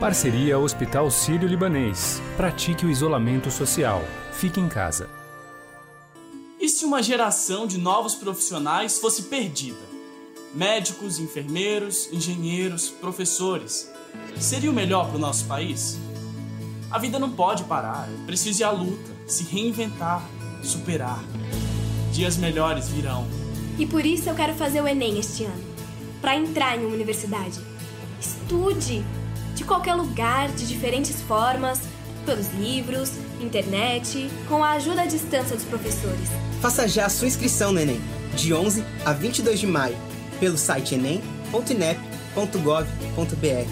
Parceria Hospital Sírio-Libanês. Pratique o isolamento social. Fique em casa. E se uma geração de novos profissionais fosse perdida? Médicos, enfermeiros, engenheiros, professores. Seria o melhor para o nosso país? A vida não pode parar, é preciso ir à luta, se reinventar, superar. Dias melhores virão. E por isso eu quero fazer o Enem este ano para entrar em uma universidade. Estude! De qualquer lugar, de diferentes formas, pelos livros, internet, com a ajuda à distância dos professores. Faça já a sua inscrição no Enem, de 11 a 22 de maio, pelo site enem.inep.gov.br.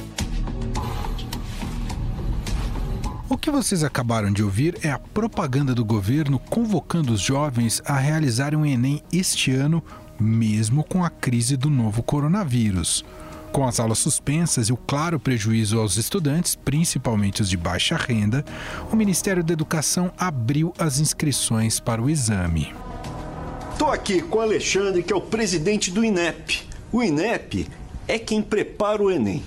O que vocês acabaram de ouvir é a propaganda do governo convocando os jovens a realizarem o Enem este ano, mesmo com a crise do novo coronavírus. Com as aulas suspensas e o claro prejuízo aos estudantes, principalmente os de baixa renda, o Ministério da Educação abriu as inscrições para o exame. Estou aqui com o Alexandre, que é o presidente do INEP. O INEP é quem prepara o Enem.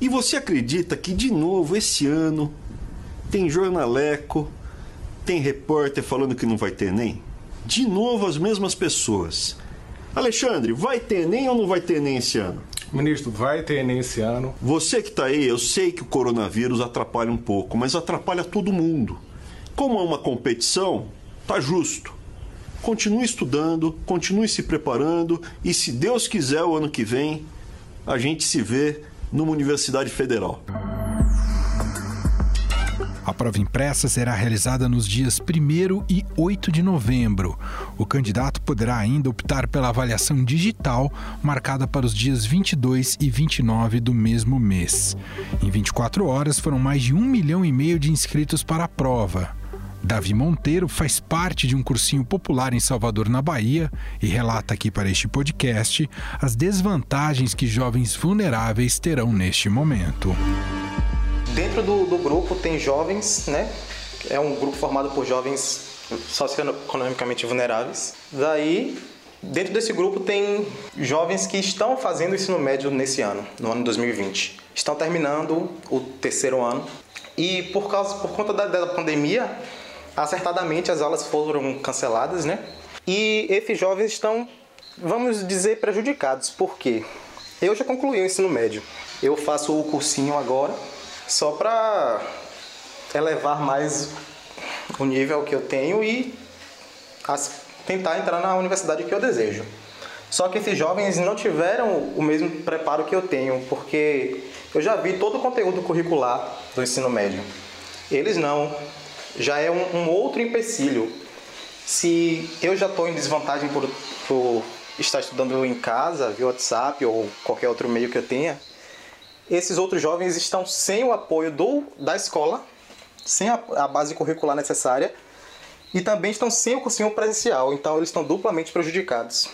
E você acredita que, de novo, esse ano tem jornaleco, tem repórter falando que não vai ter Enem? De novo, as mesmas pessoas. Alexandre, vai ter Enem ou não vai ter Enem esse ano? Ministro, vai ter Enem esse ano. Você que está aí, eu sei que o coronavírus atrapalha um pouco, mas atrapalha todo mundo. Como é uma competição, tá justo. Continue estudando, continue se preparando e, se Deus quiser, o ano que vem, a gente se vê numa universidade federal. A prova impressa será realizada nos dias 1 e 8 de novembro. O candidato poderá ainda optar pela avaliação digital, marcada para os dias 22 e 29 do mesmo mês. Em 24 horas, foram mais de um milhão e meio de inscritos para a prova. Davi Monteiro faz parte de um cursinho popular em Salvador, na Bahia, e relata aqui para este podcast as desvantagens que jovens vulneráveis terão neste momento. Dentro do, do grupo tem jovens, né? É um grupo formado por jovens socioeconomicamente vulneráveis. Daí, dentro desse grupo tem jovens que estão fazendo ensino médio nesse ano, no ano 2020. Estão terminando o terceiro ano e por causa por conta da, da pandemia, acertadamente as aulas foram canceladas, né? E esses jovens estão, vamos dizer, prejudicados. Por quê? Eu já concluí o ensino médio. Eu faço o cursinho agora só para elevar mais o nível que eu tenho e tentar entrar na universidade que eu desejo. Só que esses jovens não tiveram o mesmo preparo que eu tenho, porque eu já vi todo o conteúdo curricular do ensino médio. Eles não. Já é um, um outro empecilho. Se eu já estou em desvantagem por, por estar estudando em casa, via WhatsApp ou qualquer outro meio que eu tenha, esses outros jovens estão sem o apoio do, da escola, sem a, a base curricular necessária e também estão sem o cursinho presencial, então eles estão duplamente prejudicados.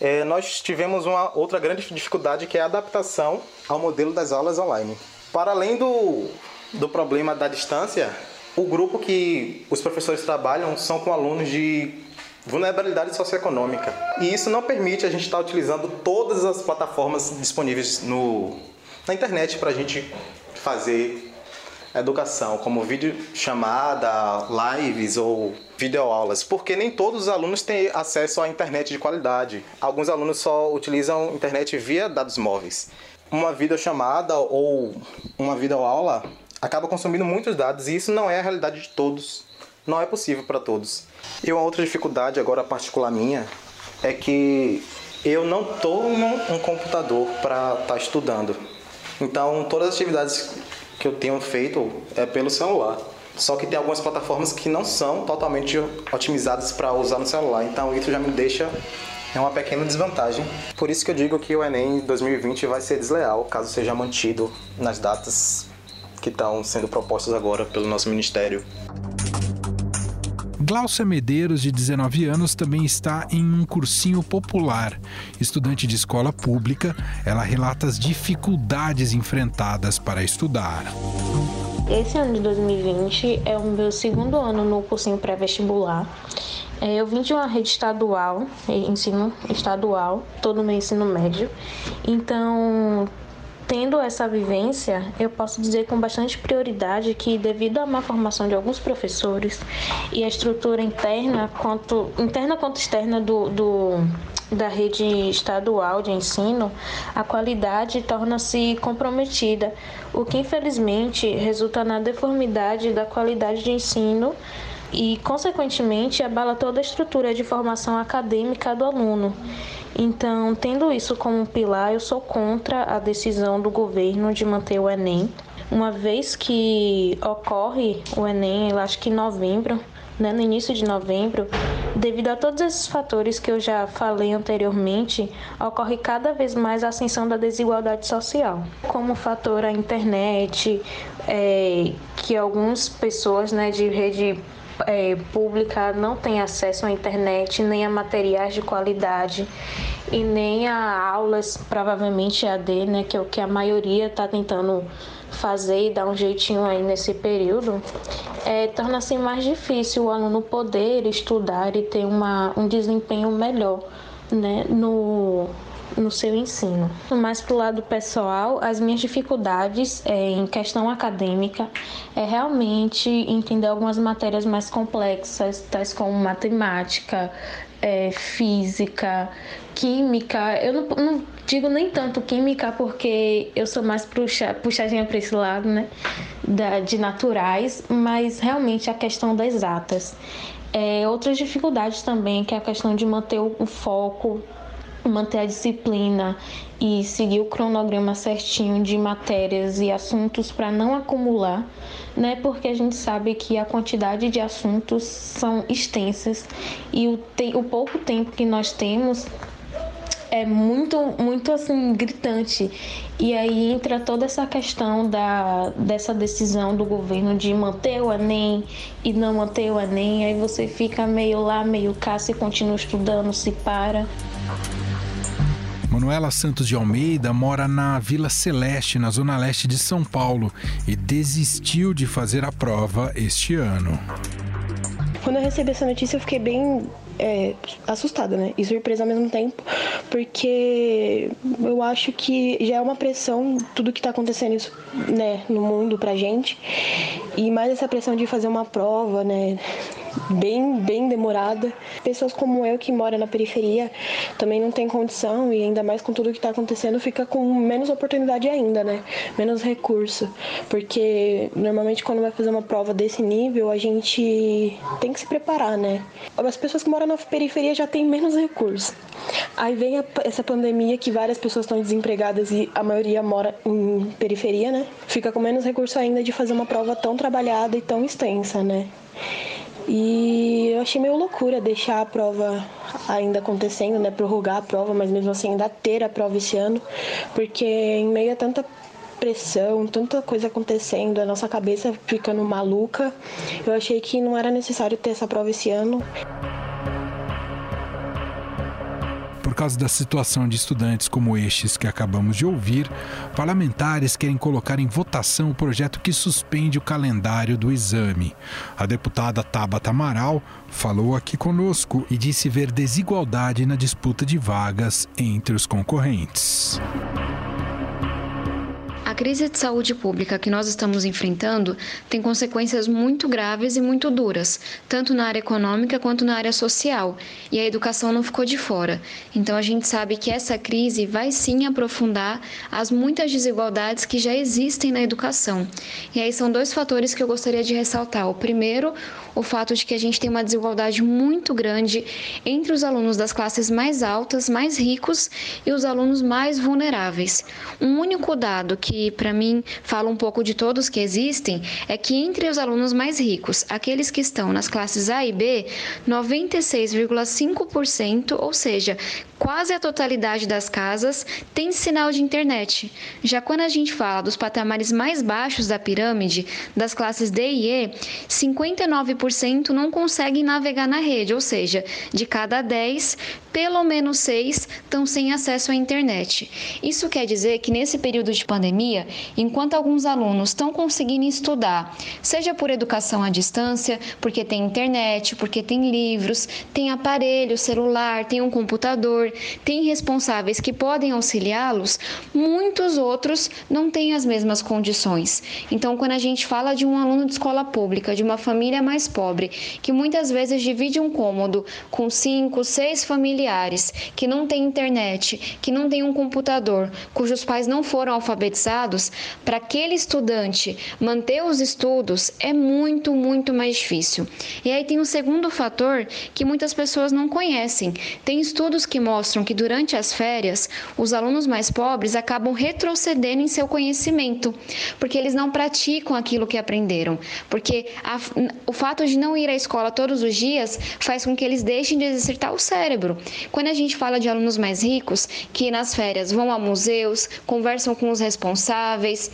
É, nós tivemos uma outra grande dificuldade que é a adaptação ao modelo das aulas online. Para além do, do problema da distância, o grupo que os professores trabalham são com alunos de vulnerabilidade socioeconômica. E isso não permite a gente estar utilizando todas as plataformas disponíveis no, na internet para a gente fazer educação, como vídeo chamada, lives ou videoaulas, porque nem todos os alunos têm acesso à internet de qualidade. Alguns alunos só utilizam internet via dados móveis. Uma videochamada ou uma videoaula acaba consumindo muitos dados e isso não é a realidade de todos. Não é possível para todos. E uma outra dificuldade agora particular minha é que eu não num um computador para estar tá estudando. Então, todas as atividades que eu tenho feito é pelo celular. Só que tem algumas plataformas que não são totalmente otimizadas para usar no celular. Então, isso já me deixa é uma pequena desvantagem. Por isso que eu digo que o Enem 2020 vai ser desleal, caso seja mantido nas datas que estão sendo propostas agora pelo nosso ministério. Glaucia Medeiros, de 19 anos, também está em um cursinho popular. Estudante de escola pública, ela relata as dificuldades enfrentadas para estudar. Esse ano de 2020 é o meu segundo ano no cursinho pré-vestibular. É, eu vim de uma rede estadual, ensino estadual, todo meu ensino médio. Então, tendo essa vivência, eu posso dizer com bastante prioridade que, devido à má formação de alguns professores e a estrutura interna, quanto, interna quanto externa do, do da rede estadual de ensino, a qualidade torna-se comprometida, o que infelizmente resulta na deformidade da qualidade de ensino e, consequentemente, abala toda a estrutura de formação acadêmica do aluno. Então, tendo isso como pilar, eu sou contra a decisão do governo de manter o Enem. Uma vez que ocorre o Enem, eu acho que em novembro, né, no início de novembro, devido a todos esses fatores que eu já falei anteriormente, ocorre cada vez mais a ascensão da desigualdade social. Como fator a internet, é, que algumas pessoas né, de rede é, pública não têm acesso à internet, nem a materiais de qualidade e nem a aulas, provavelmente AD, né, que é o que a maioria está tentando fazer e dar um jeitinho aí nesse período, é, torna-se mais difícil o aluno poder estudar e ter uma, um desempenho melhor né, no, no seu ensino. Mais para o lado pessoal, as minhas dificuldades é, em questão acadêmica é realmente entender algumas matérias mais complexas, tais como matemática, é, física, química. Eu não, não, digo nem tanto química porque eu sou mais puxa, puxadinha para esse lado, né? Da, de naturais, mas realmente a questão das exatas. É, outras dificuldades também, que é a questão de manter o, o foco manter a disciplina e seguir o cronograma certinho de matérias e assuntos para não acumular, né? Porque a gente sabe que a quantidade de assuntos são extensas e o, te o pouco tempo que nós temos é muito, muito assim, gritante. E aí entra toda essa questão da, dessa decisão do governo de manter o Enem e não manter o Enem. Aí você fica meio lá, meio cá, se continua estudando, se para. Manuela Santos de Almeida mora na Vila Celeste, na zona leste de São Paulo, e desistiu de fazer a prova este ano. Quando eu recebi essa notícia, eu fiquei bem é, assustada, né? E surpresa ao mesmo tempo, porque eu acho que já é uma pressão tudo que tá acontecendo isso, né, no mundo pra gente. E mais essa pressão de fazer uma prova, né? Bem, bem demorada. Pessoas como eu que mora na periferia também não tem condição e ainda mais com tudo que está acontecendo fica com menos oportunidade ainda, né? Menos recurso, porque normalmente quando vai fazer uma prova desse nível a gente tem que se preparar, né? As pessoas que moram na periferia já têm menos recurso. Aí vem a, essa pandemia que várias pessoas estão desempregadas e a maioria mora em periferia, né? Fica com menos recurso ainda de fazer uma prova tão trabalhada e tão extensa, né? E eu achei meio loucura deixar a prova ainda acontecendo, né? Prorrogar a prova, mas mesmo assim ainda ter a prova esse ano, porque em meio a tanta pressão, tanta coisa acontecendo, a nossa cabeça ficando maluca, eu achei que não era necessário ter essa prova esse ano. Causa da situação de estudantes como estes que acabamos de ouvir, parlamentares querem colocar em votação o projeto que suspende o calendário do exame. A deputada Tabata Amaral falou aqui conosco e disse ver desigualdade na disputa de vagas entre os concorrentes. A crise de saúde pública que nós estamos enfrentando tem consequências muito graves e muito duras, tanto na área econômica quanto na área social, e a educação não ficou de fora. Então a gente sabe que essa crise vai sim aprofundar as muitas desigualdades que já existem na educação. E aí são dois fatores que eu gostaria de ressaltar. O primeiro, o fato de que a gente tem uma desigualdade muito grande entre os alunos das classes mais altas, mais ricos, e os alunos mais vulneráveis. Um único dado que para mim fala um pouco de todos que existem, é que entre os alunos mais ricos, aqueles que estão nas classes A e B, 96,5%, ou seja, quase a totalidade das casas, tem sinal de internet. Já quando a gente fala dos patamares mais baixos da pirâmide, das classes D e E, 59% não conseguem navegar na rede, ou seja, de cada 10, pelo menos 6 estão sem acesso à internet. Isso quer dizer que nesse período de pandemia, enquanto alguns alunos estão conseguindo estudar, seja por educação à distância, porque tem internet, porque tem livros, tem aparelho, celular, tem um computador, tem responsáveis que podem auxiliá-los, muitos outros não têm as mesmas condições. Então, quando a gente fala de um aluno de escola pública, de uma família mais pobre, que muitas vezes divide um cômodo com cinco, seis familiares, que não tem internet, que não tem um computador, cujos pais não foram alfabetizados, para aquele estudante manter os estudos é muito, muito mais difícil. E aí tem um segundo fator que muitas pessoas não conhecem. Tem estudos que mostram que durante as férias, os alunos mais pobres acabam retrocedendo em seu conhecimento, porque eles não praticam aquilo que aprenderam. Porque a, o fato de não ir à escola todos os dias faz com que eles deixem de exercitar o cérebro. Quando a gente fala de alunos mais ricos, que nas férias vão a museus, conversam com os responsáveis,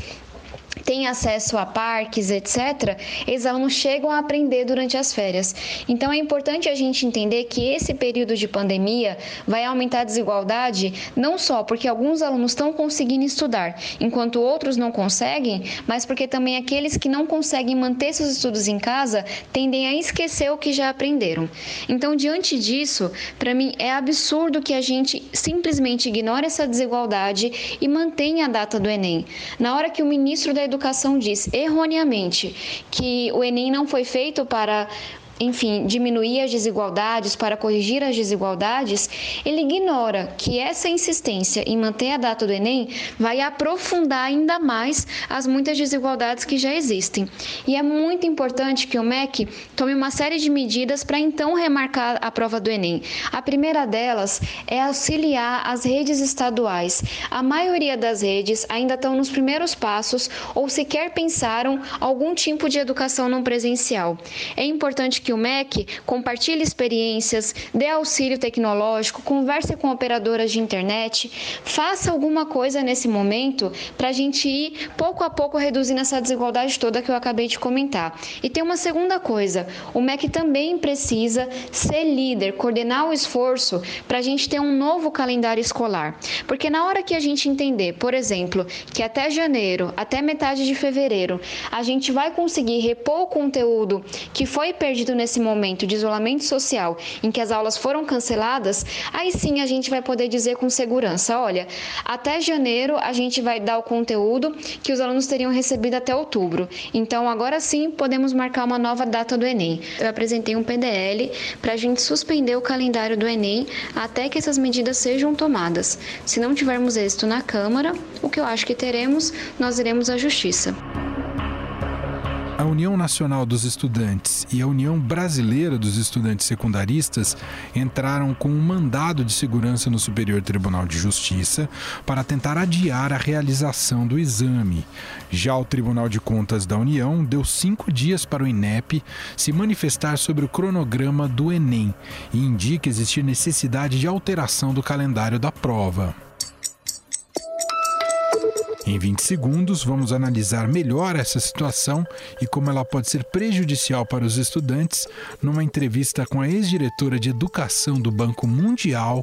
têm acesso a parques, etc., esses alunos chegam a aprender durante as férias. Então é importante a gente entender que esse período de pandemia vai aumentar a desigualdade, não só porque alguns alunos estão conseguindo estudar, enquanto outros não conseguem, mas porque também aqueles que não conseguem manter seus estudos em casa tendem a esquecer o que já aprenderam. Então, diante disso, para mim é absurdo que a gente simplesmente ignore essa desigualdade e mantenha a data do Enem. Na hora que o ministro da Educação diz erroneamente que o Enem não foi feito para enfim, diminuir as desigualdades, para corrigir as desigualdades, ele ignora que essa insistência em manter a data do Enem vai aprofundar ainda mais as muitas desigualdades que já existem. E é muito importante que o MEC tome uma série de medidas para então remarcar a prova do Enem. A primeira delas é auxiliar as redes estaduais. A maioria das redes ainda estão nos primeiros passos ou sequer pensaram algum tipo de educação não presencial. É importante que que o MEC compartilhe experiências, dê auxílio tecnológico, converse com operadoras de internet, faça alguma coisa nesse momento para a gente ir pouco a pouco reduzindo essa desigualdade toda que eu acabei de comentar. E tem uma segunda coisa: o MEC também precisa ser líder, coordenar o esforço para a gente ter um novo calendário escolar. Porque na hora que a gente entender, por exemplo, que até janeiro, até metade de fevereiro, a gente vai conseguir repor o conteúdo que foi perdido nesse momento de isolamento social, em que as aulas foram canceladas, aí sim a gente vai poder dizer com segurança: olha, até janeiro a gente vai dar o conteúdo que os alunos teriam recebido até outubro. Então agora sim podemos marcar uma nova data do Enem. Eu apresentei um PDL para a gente suspender o calendário do Enem até que essas medidas sejam tomadas. Se não tivermos êxito na Câmara, o que eu acho que teremos, nós iremos à Justiça. A União Nacional dos Estudantes e a União Brasileira dos Estudantes Secundaristas entraram com um mandado de segurança no Superior Tribunal de Justiça para tentar adiar a realização do exame. Já o Tribunal de Contas da União deu cinco dias para o INEP se manifestar sobre o cronograma do Enem e indica existir necessidade de alteração do calendário da prova. Em 20 segundos, vamos analisar melhor essa situação e como ela pode ser prejudicial para os estudantes numa entrevista com a ex-diretora de Educação do Banco Mundial,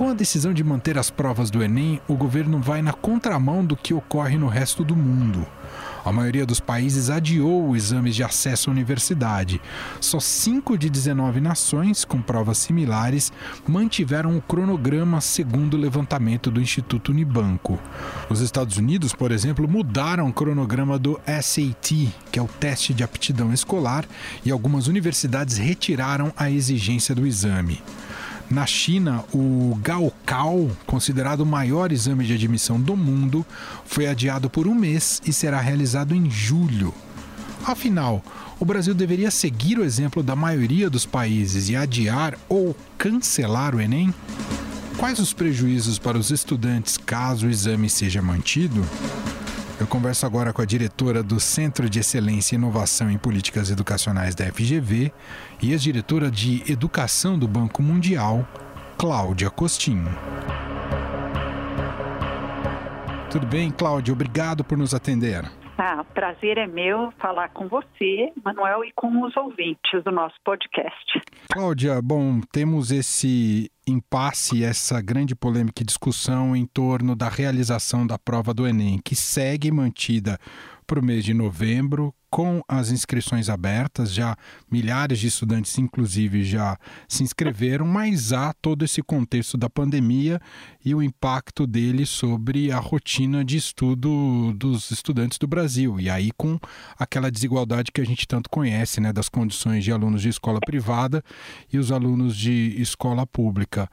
Com a decisão de manter as provas do Enem, o governo vai na contramão do que ocorre no resto do mundo. A maioria dos países adiou exames de acesso à universidade. Só 5 de 19 nações com provas similares mantiveram o cronograma segundo o levantamento do Instituto Unibanco. Os Estados Unidos, por exemplo, mudaram o cronograma do SAT, que é o teste de aptidão escolar, e algumas universidades retiraram a exigência do exame. Na China, o Gaokao, considerado o maior exame de admissão do mundo, foi adiado por um mês e será realizado em julho. Afinal, o Brasil deveria seguir o exemplo da maioria dos países e adiar ou cancelar o Enem? Quais os prejuízos para os estudantes caso o exame seja mantido? Eu converso agora com a diretora do Centro de Excelência e Inovação em Políticas Educacionais da FGV e ex-diretora de Educação do Banco Mundial, Cláudia Costinho. Tudo bem, Cláudia? Obrigado por nos atender. Ah, prazer é meu falar com você, Manuel, e com os ouvintes do nosso podcast. Cláudia, bom, temos esse impasse, essa grande polêmica e discussão em torno da realização da prova do Enem, que segue mantida para o mês de novembro, com as inscrições abertas, já milhares de estudantes, inclusive, já se inscreveram, mas há todo esse contexto da pandemia e o impacto dele sobre a rotina de estudo dos estudantes do Brasil. E aí, com aquela desigualdade que a gente tanto conhece, né, das condições de alunos de escola privada e os alunos de escola pública.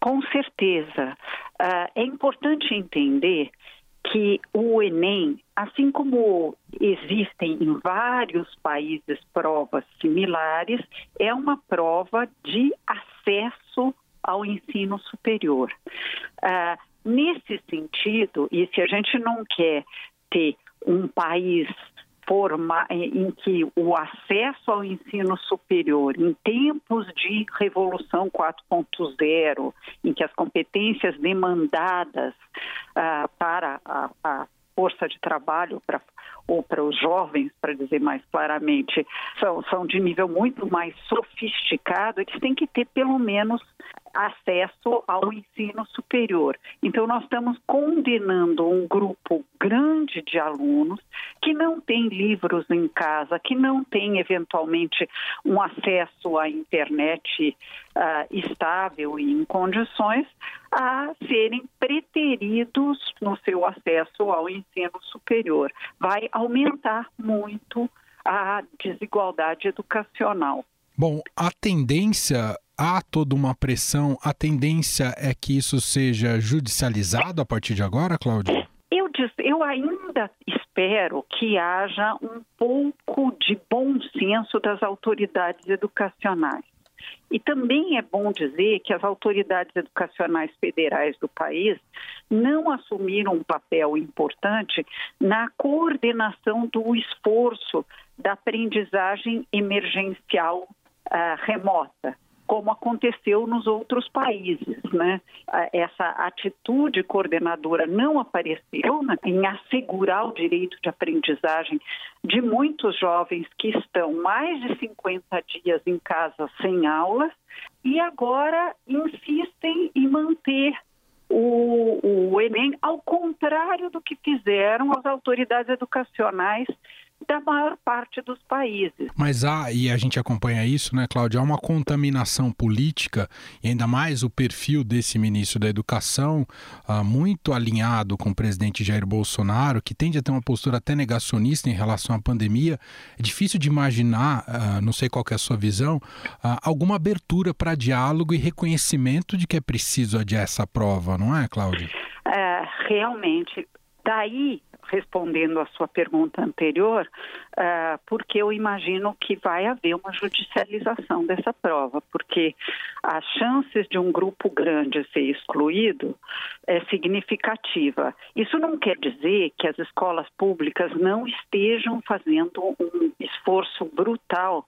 Com certeza. Uh, é importante entender que o Enem, assim como existem em vários países provas similares, é uma prova de acesso ao ensino superior. Uh, nesse sentido, e se a gente não quer ter um país forma, em que o acesso ao ensino superior, em tempos de Revolução 4.0, em que as competências demandadas para a, a força de trabalho para ou para os jovens, para dizer mais claramente, são, são de nível muito mais sofisticado, eles têm que ter pelo menos acesso ao ensino superior. Então, nós estamos condenando um grupo grande de alunos que não tem livros em casa, que não tem, eventualmente, um acesso à internet uh, estável e em condições, a serem preteridos no seu acesso ao ensino superior. Vai aumentar muito a desigualdade educacional. Bom, a tendência há toda uma pressão, a tendência é que isso seja judicializado a partir de agora, Cláudia? Eu, eu ainda espero que haja um pouco de bom senso das autoridades educacionais. E também é bom dizer que as autoridades educacionais federais do país não assumiram um papel importante na coordenação do esforço da aprendizagem emergencial uh, remota como aconteceu nos outros países. Né? Essa atitude coordenadora não apareceu né, em assegurar o direito de aprendizagem de muitos jovens que estão mais de 50 dias em casa sem aulas e agora insistem em manter o, o Enem, ao contrário do que fizeram as autoridades educacionais da maior parte dos países. Mas há, e a gente acompanha isso, né, Cláudia, há uma contaminação política, e ainda mais o perfil desse ministro da Educação, uh, muito alinhado com o presidente Jair Bolsonaro, que tende a ter uma postura até negacionista em relação à pandemia. É difícil de imaginar, uh, não sei qual é a sua visão, alguma abertura para diálogo e reconhecimento de que é preciso adiar essa prova, não é, Cláudia? É, realmente. Daí respondendo à sua pergunta anterior, uh, porque eu imagino que vai haver uma judicialização dessa prova, porque as chances de um grupo grande ser excluído é significativa. Isso não quer dizer que as escolas públicas não estejam fazendo um esforço brutal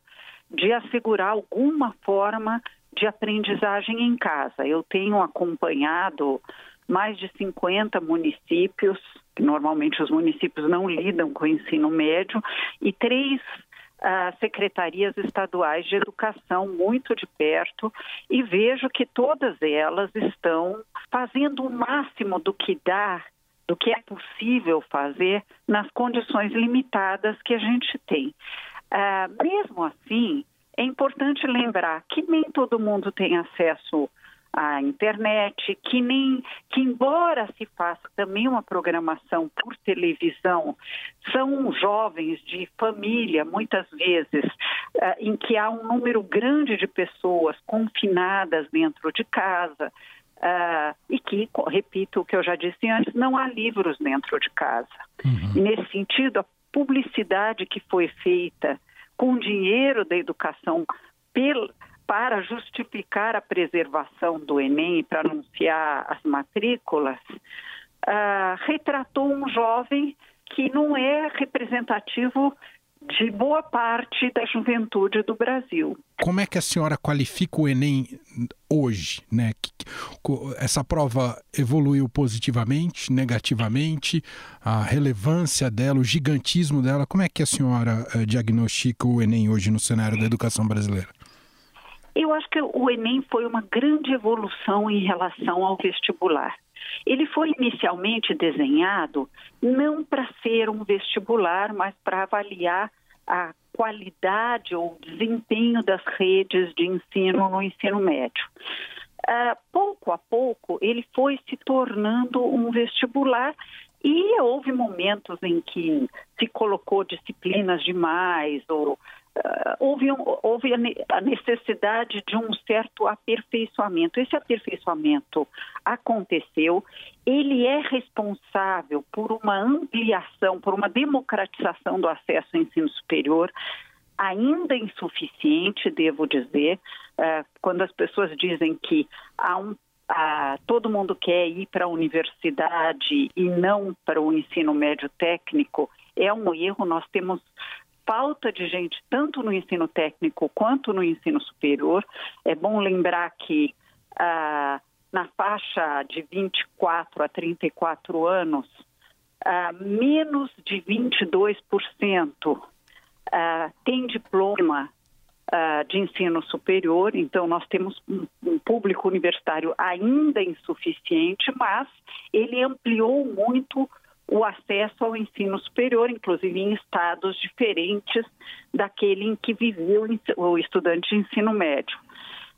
de assegurar alguma forma de aprendizagem em casa. Eu tenho acompanhado mais de 50 municípios, normalmente os municípios não lidam com o ensino médio, e três uh, secretarias estaduais de educação muito de perto, e vejo que todas elas estão fazendo o máximo do que dá do que é possível fazer nas condições limitadas que a gente tem. Uh, mesmo assim, é importante lembrar que nem todo mundo tem acesso a internet, que nem que embora se faça também uma programação por televisão, são jovens de família, muitas vezes, uh, em que há um número grande de pessoas confinadas dentro de casa. Uh, e que, repito o que eu já disse antes, não há livros dentro de casa. Uhum. E nesse sentido, a publicidade que foi feita com dinheiro da educação pela para justificar a preservação do Enem e para anunciar as matrículas, uh, retratou um jovem que não é representativo de boa parte da juventude do Brasil. Como é que a senhora qualifica o Enem hoje? Né? Essa prova evoluiu positivamente, negativamente? A relevância dela, o gigantismo dela, como é que a senhora uh, diagnostica o Enem hoje no cenário da educação brasileira? Eu acho que o Enem foi uma grande evolução em relação ao vestibular. Ele foi inicialmente desenhado não para ser um vestibular, mas para avaliar a qualidade ou desempenho das redes de ensino no ensino médio. Uh, pouco a pouco, ele foi se tornando um vestibular e houve momentos em que se colocou disciplinas demais ou houve, um, houve a necessidade de um certo aperfeiçoamento. Esse aperfeiçoamento aconteceu, ele é responsável por uma ampliação, por uma democratização do acesso ao ensino superior, ainda insuficiente, devo dizer, uh, quando as pessoas dizem que há um ah, todo mundo quer ir para a universidade e não para o ensino médio técnico, é um erro. Nós temos falta de gente tanto no ensino técnico quanto no ensino superior. É bom lembrar que ah, na faixa de 24 a 34 anos, ah, menos de 22% ah, tem diploma ah, de ensino superior, então nós temos um, um público universitário ainda insuficiente, mas ele ampliou muito o acesso ao ensino superior, inclusive em estados diferentes daquele em que viveu o estudante de ensino médio.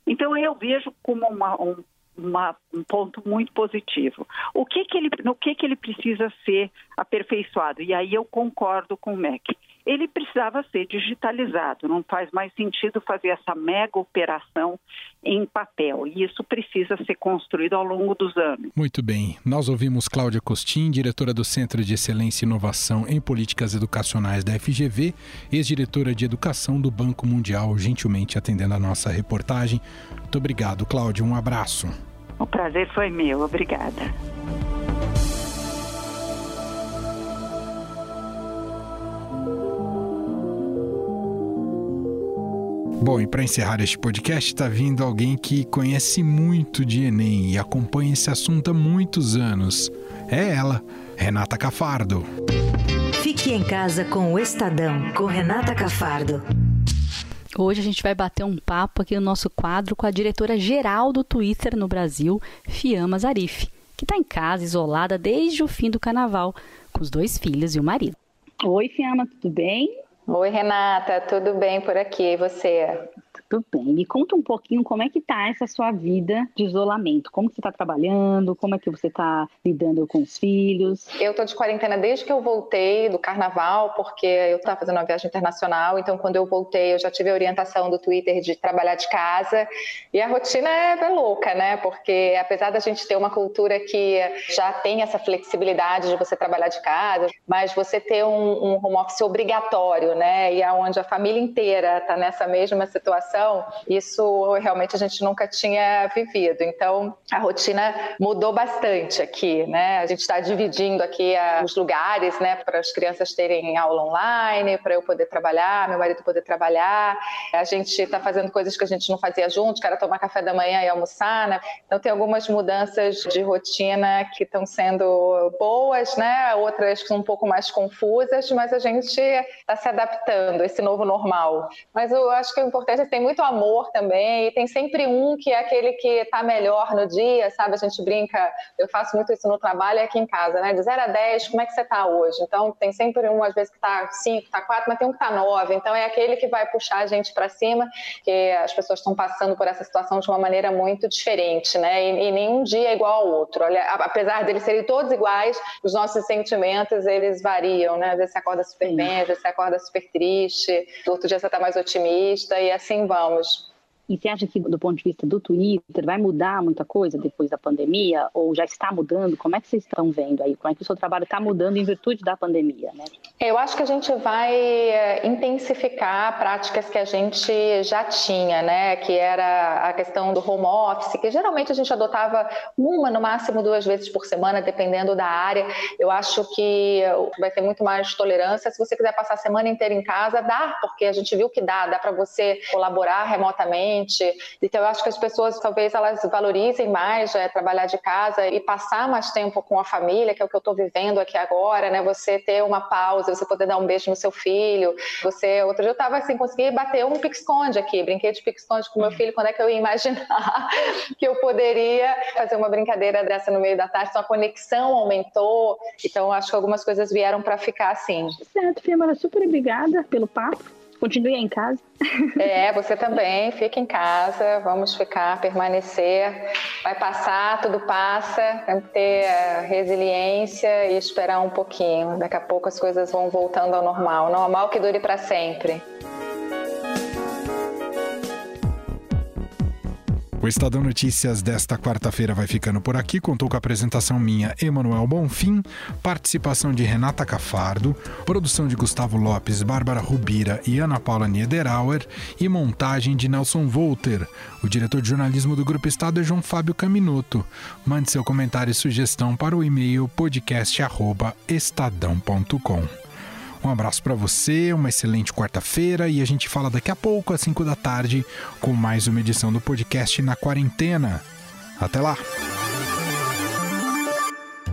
Então, eu vejo como uma, um, uma, um ponto muito positivo. O que que ele, no que, que ele precisa ser aperfeiçoado? E aí eu concordo com o MEC ele precisava ser digitalizado. Não faz mais sentido fazer essa mega operação em papel. E isso precisa ser construído ao longo dos anos. Muito bem. Nós ouvimos Cláudia Costin, diretora do Centro de Excelência e Inovação em Políticas Educacionais da FGV, ex-diretora de Educação do Banco Mundial, gentilmente atendendo a nossa reportagem. Muito obrigado, Cláudia. Um abraço. O prazer foi meu. Obrigada. Bom, e para encerrar este podcast, está vindo alguém que conhece muito de Enem e acompanha esse assunto há muitos anos. É ela, Renata Cafardo. Fique em casa com o Estadão, com Renata Cafardo. Hoje a gente vai bater um papo aqui no nosso quadro com a diretora geral do Twitter no Brasil, Fiamma Zarif, que está em casa, isolada desde o fim do carnaval, com os dois filhos e o marido. Oi, Fiamma, tudo bem? Oi, Renata, tudo bem por aqui? E você? Tudo bem. Me conta um pouquinho como é que tá essa sua vida de isolamento. Como você está trabalhando? Como é que você está lidando com os filhos? Eu tô de quarentena desde que eu voltei do carnaval, porque eu estava fazendo uma viagem internacional. Então, quando eu voltei, eu já tive a orientação do Twitter de trabalhar de casa. E a rotina é bem louca, né? Porque apesar da gente ter uma cultura que já tem essa flexibilidade de você trabalhar de casa, mas você ter um, um home office obrigatório, né? E aonde a família inteira está nessa mesma situação situação, isso realmente a gente nunca tinha vivido. Então, a rotina mudou bastante aqui, né? A gente está dividindo aqui a, os lugares, né, para as crianças terem aula online, para eu poder trabalhar, meu marido poder trabalhar. A gente está fazendo coisas que a gente não fazia junto, que era tomar café da manhã e almoçar, né? Então, tem algumas mudanças de rotina que estão sendo boas, né? Outras que são um pouco mais confusas, mas a gente está se adaptando a esse novo normal. Mas eu acho que o importante é ter muito amor também, e tem sempre um que é aquele que está melhor no dia, sabe? A gente brinca, eu faço muito isso no trabalho e aqui em casa, né? De 0 a 10, como é que você está hoje? Então, tem sempre um, às vezes, que está 5, está 4, mas tem um que está 9. Então, é aquele que vai puxar a gente para cima, que as pessoas estão passando por essa situação de uma maneira muito diferente, né? E, e nenhum dia é igual ao outro. Olha, apesar deles serem todos iguais, os nossos sentimentos, eles variam, né? Às vezes você acorda super bem, às vezes você acorda super triste, outro dia você está mais otimista, e assim vamos. E você acha que, do ponto de vista do Twitter, vai mudar muita coisa depois da pandemia? Ou já está mudando? Como é que vocês estão vendo aí? Como é que o seu trabalho está mudando em virtude da pandemia, né? Eu acho que a gente vai eh, intensificar práticas que a gente já tinha, né? Que era a questão do home office, que geralmente a gente adotava uma, no máximo duas vezes por semana, dependendo da área. Eu acho que vai ter muito mais tolerância. Se você quiser passar a semana inteira em casa, dá, porque a gente viu que dá, dá para você colaborar remotamente. Então, eu acho que as pessoas talvez elas valorizem mais é, trabalhar de casa e passar mais tempo com a família, que é o que eu estou vivendo aqui agora, né? Você ter uma pausa, você poder dar um beijo no seu filho. Você, outro dia eu estava assim, consegui bater um pique-esconde aqui, brinquei de pique-esconde com meu filho. Quando é que eu ia imaginar que eu poderia fazer uma brincadeira dessa no meio da tarde? Então a conexão aumentou. Então acho que algumas coisas vieram para ficar assim. Certo, Fiamara, super obrigada pelo papo. Continue em casa. É, você também, fica em casa, vamos ficar, permanecer. Vai passar, tudo passa, tem que ter eh, resiliência e esperar um pouquinho. Daqui a pouco as coisas vão voltando ao normal. Normal que dure para sempre. O Estadão Notícias desta quarta-feira vai ficando por aqui. Contou com a apresentação minha, Emanuel Bonfim, participação de Renata Cafardo, produção de Gustavo Lopes, Bárbara Rubira e Ana Paula Niederauer e montagem de Nelson Volter. O diretor de jornalismo do Grupo Estado é João Fábio Caminoto. Mande seu comentário e sugestão para o e-mail podcast@estadão.com. Um abraço para você, uma excelente quarta-feira e a gente fala daqui a pouco, às 5 da tarde, com mais uma edição do podcast na quarentena. Até lá!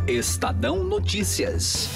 Estadão Notícias.